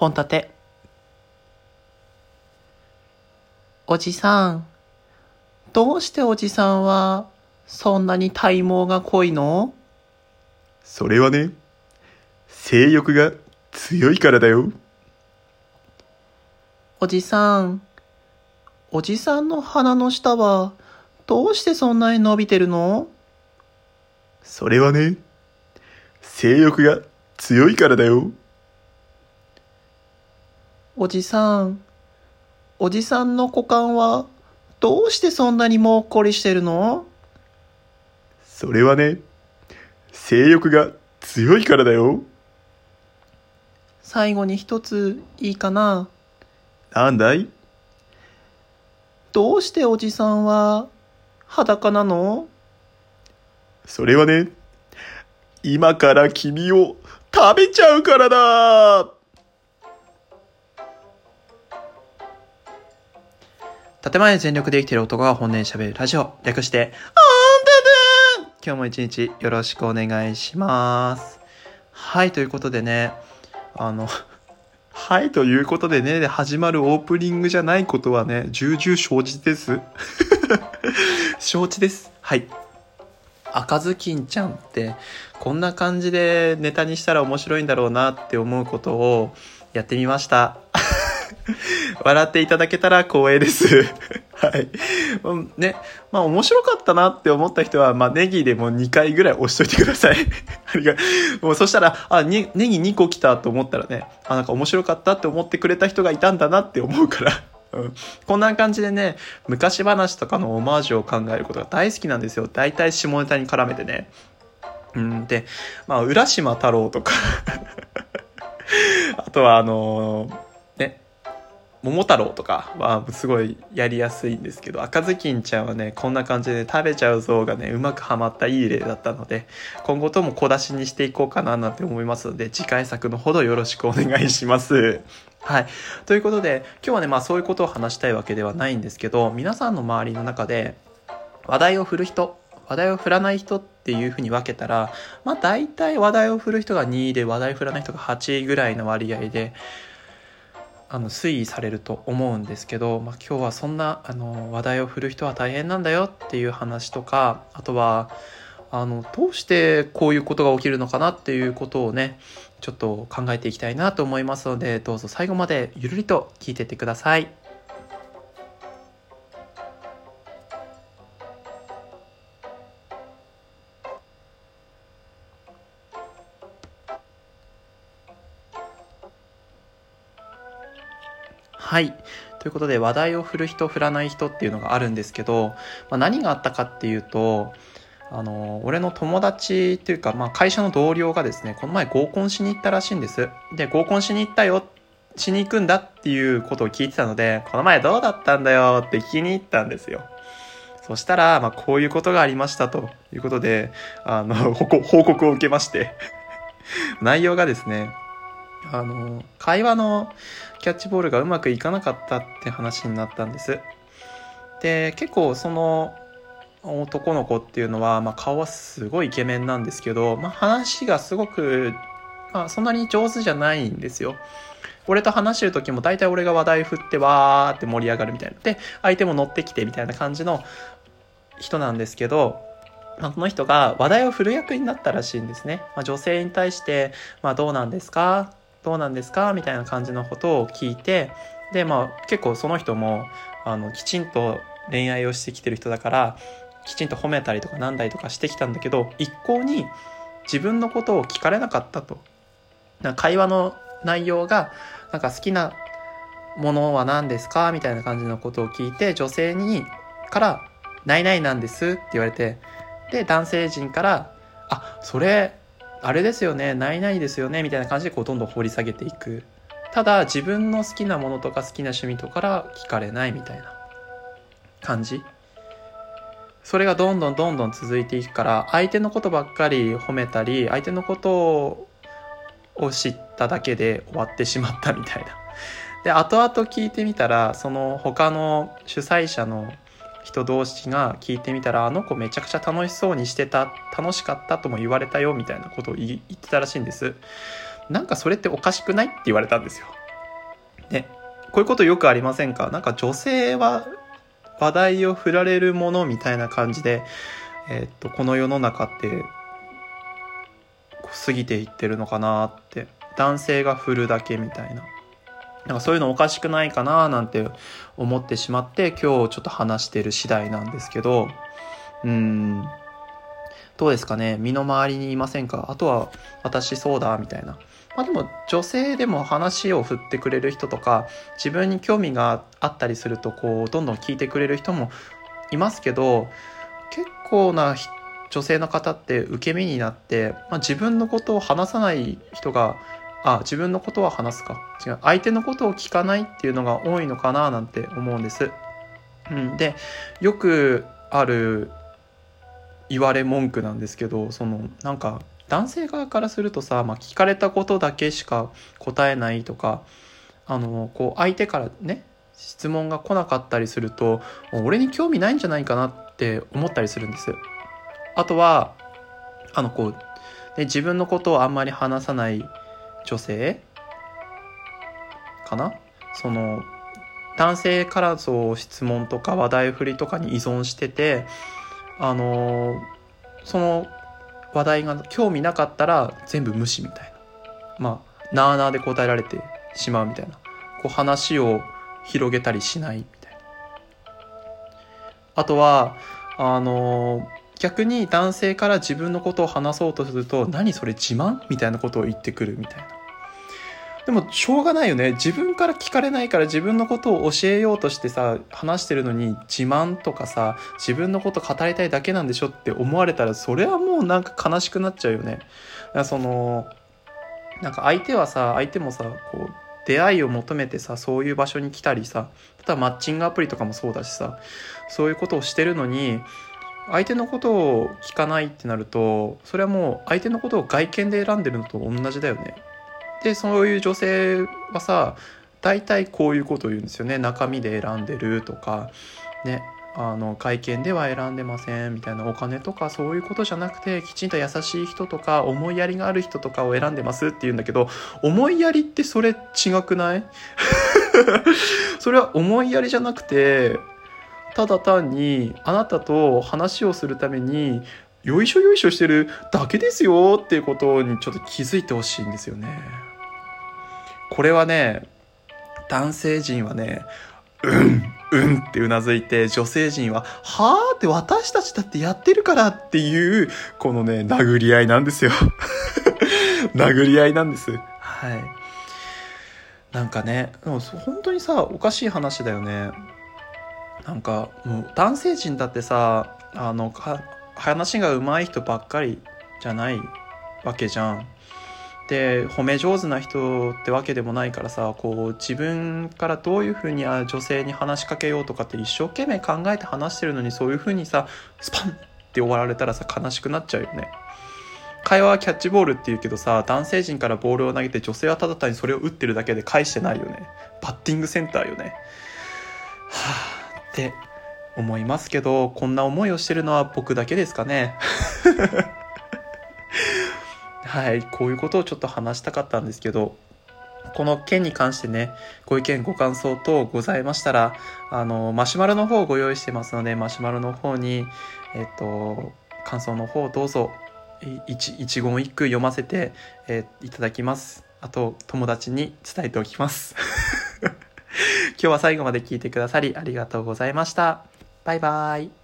本立て。おじさん、どうしておじさんは、そんなに体毛が濃いの？それはね、性欲が強いからだよ。おじさん、おじさんの鼻の下は、どうしてそんなに伸びてるの？それはね、性欲が強いからだよ。おじさん、おじさんの股間は、どうしてそんなにもっこりしてるの？それはね、性欲が強いからだよ。最後に一ついいかな？なんだい？どうしておじさんは裸なの？それはね、今から君を食べちゃうからだ建前全力で生きてる男が本音で喋るラジオ。略して、あんたで今日も一日よろしくお願いします。はい、ということでね、あの、はい、ということでね、で始まるオープニングじゃないことはね、重々承知です。承知です。はい。赤ずきんちゃんって、こんな感じでネタにしたら面白いんだろうなって思うことをやってみました。笑っていただけたら光栄です。はい。ね。まあ面白かったなって思った人は、まあネギでも2回ぐらい押しといてください。ありがもうそしたら、あ、にネギ2個来たと思ったらね、あ、なんか面白かったって思ってくれた人がいたんだなって思うから。うん、こんな感じでね、昔話とかのオマージュを考えることが大好きなんですよ。大体下ネタに絡めてね。うん、で、まあ、浦島太郎とかあとはあのね、桃太郎とかはすごいやりやすいんですけど、赤ずきんちゃんはね、こんな感じで食べちゃう像がね、うまくはまったいい例だったので、今後とも小出しにしていこうかななんて思いますので、次回作のほどよろしくお願いします。はい。ということで、今日はね、まあそういうことを話したいわけではないんですけど、皆さんの周りの中で、話題を振る人、話題を振らない人っていうふうに分けたら、まあ大体話題を振る人が2位で、話題を振らない人が8位ぐらいの割合で、あの推移されると思うんですけど、まあ、今日はそんなあの話題を振る人は大変なんだよっていう話とかあとはあのどうしてこういうことが起きるのかなっていうことをねちょっと考えていきたいなと思いますのでどうぞ最後までゆるりと聞いてってください。はい。ということで、話題を振る人、振らない人っていうのがあるんですけど、まあ、何があったかっていうと、あの、俺の友達っていうか、まあ、会社の同僚がですね、この前合コンしに行ったらしいんです。で、合コンしに行ったよ、しに行くんだっていうことを聞いてたので、この前どうだったんだよ？って聞きに行ったんですよ。そしたら、まあ、こういうことがありましたということで、あの、報告を受けまして、内容がですね、あの、会話のキャッチボールがうまくいかなかったって話になったんです。で、結構その男の子っていうのは、まあ、顔はすごいイケメンなんですけど、まあ、話がすごく、まあ、そんなに上手じゃないんですよ。俺と話してる時も大体俺が話題振ってわーって盛り上がるみたいな。で、相手も乗ってきてみたいな感じの人なんですけど、まあ、この人が話題を振る役になったらしいんですね。まあ、女性に対して、まあ、どうなんですか？どうなんですか？みたいな感じのことを聞いて、で、まあ結構その人も、あの、きちんと恋愛をしてきてる人だから、きちんと褒めたりとかなんだりとかしてきたんだけど、一向に自分のことを聞かれなかったと。な会話の内容が、なんか好きなものは何ですか？みたいな感じのことを聞いて、女性に、から、ないないなんですって言われて、で、男性陣から、あ、それ、あれですよね、ないないですよね、みたいな感じでこうどんどん掘り下げていく。ただ自分の好きなものとか好きな趣味とかから聞かれないみたいな感じ。それがどんどんどんどん続いていくから、相手のことばっかり褒めたり、相手のことを知っただけで終わってしまったみたいな。で、後々聞いてみたら、その他の主催者の人同士が聞いてみたらあの子めちゃくちゃ楽しそうにしてた楽しかったとも言われたよみたいなことを言ってたらしいんです。なんかそれっておかしくないって言われたんですよ。ね、こういうことよくありませんか？なんか女性は話題を振られるものみたいな感じで、え、っと、この世の中って過ぎていってるのかなって。男性が振るだけみたいな。なんかそういうのおかしくないかななんて思ってしまって今日ちょっと話してる次第なんですけどうん。どうですかね？身の回りにいませんか？あとは私そうだみたいな。まあでも女性でも話を振ってくれる人とか自分に興味があったりするとこうどんどん聞いてくれる人もいますけど結構な女性の方って受け身になって、まあ、自分のことを話さない人があ自分のことは話すか違う相手のことを聞かないっていうのが多いのかななんて思うんです。うん、でよくある言われ文句なんですけどそのなんか男性側からするとさ、まあ、聞かれたことだけしか答えないとかあのこう相手からね質問が来なかったりすると俺に興味ないんじゃないかなって思ったりするんです。あとはあのこう、ね、自分のことをあんまり話さない女性？かな？その男性からの質問とか話題振りとかに依存しててあのその話題が興味なかったら全部無視みたいな。まあなあなあで答えられてしまうみたいな。こう話を広げたりしないみたいな。あとはあの逆に男性から自分のことを話そうとすると何それ自慢？みたいなことを言ってくるみたいな。でもしょうがないよね自分から聞かれないから自分のことを教えようとしてさ話してるのに自慢とかさ自分のこと語りたいだけなんでしょって思われたらそれはもうなんか悲しくなっちゃうよねだからそのなんか相手はさ相手もさこう出会いを求めてさそういう場所に来たりさ例えばマッチングアプリとかもそうだしさそういうことをしてるのに相手のことを聞かないってなるとそれはもう相手のことを外見で選んでるのと同じだよね。でそういう女性はさ大体こういうことを言うんですよね中身で選んでるとかねあの会見では選んでませんみたいなお金とかそういうことじゃなくてきちんと優しい人とか思いやりがある人とかを選んでますって言うんだけど思いやりってそれ違くない？それは思いやりじゃなくてただ単にあなたと話をするためによいしょよいしょしてるだけですよっていうことにちょっと気づいてほしいんですよね。これはね、男性陣はね、うんうんってうなずいて、女性陣は、はあって私たちだってやってるからっていう、このね、殴り合いなんですよ。殴り合いなんです。はい。なんかね、でも本当にさ、おかしい話だよね。なんか、もう男性陣だってさ、あの、話が上手い人ばっかりじゃないわけじゃん。で褒め上手な人ってわけでもないからさこう自分からどういうふうに女性に話しかけようとかって一生懸命考えて話してるのにそういうふうにさスパンって終わられたらさ悲しくなっちゃうよね。会話はキャッチボールって言うけどさ男性陣からボールを投げて女性はただ単にそれを打ってるだけで返してないよね。バッティングセンターよね。はあって思いますけどこんな思いをしてるのは僕だけですかね。はい、こういうことをちょっと話したかったんですけど、この件に関してね、ご意見、ご感想等ございましたら、あの、マシュマロの方をご用意してますので、マシュマロの方に、えっと、感想の方どうぞ、一一言一句読ませて、え、いただきます。あと、友達に伝えておきます。今日は最後まで聞いてくださりありがとうございました。バイバイ。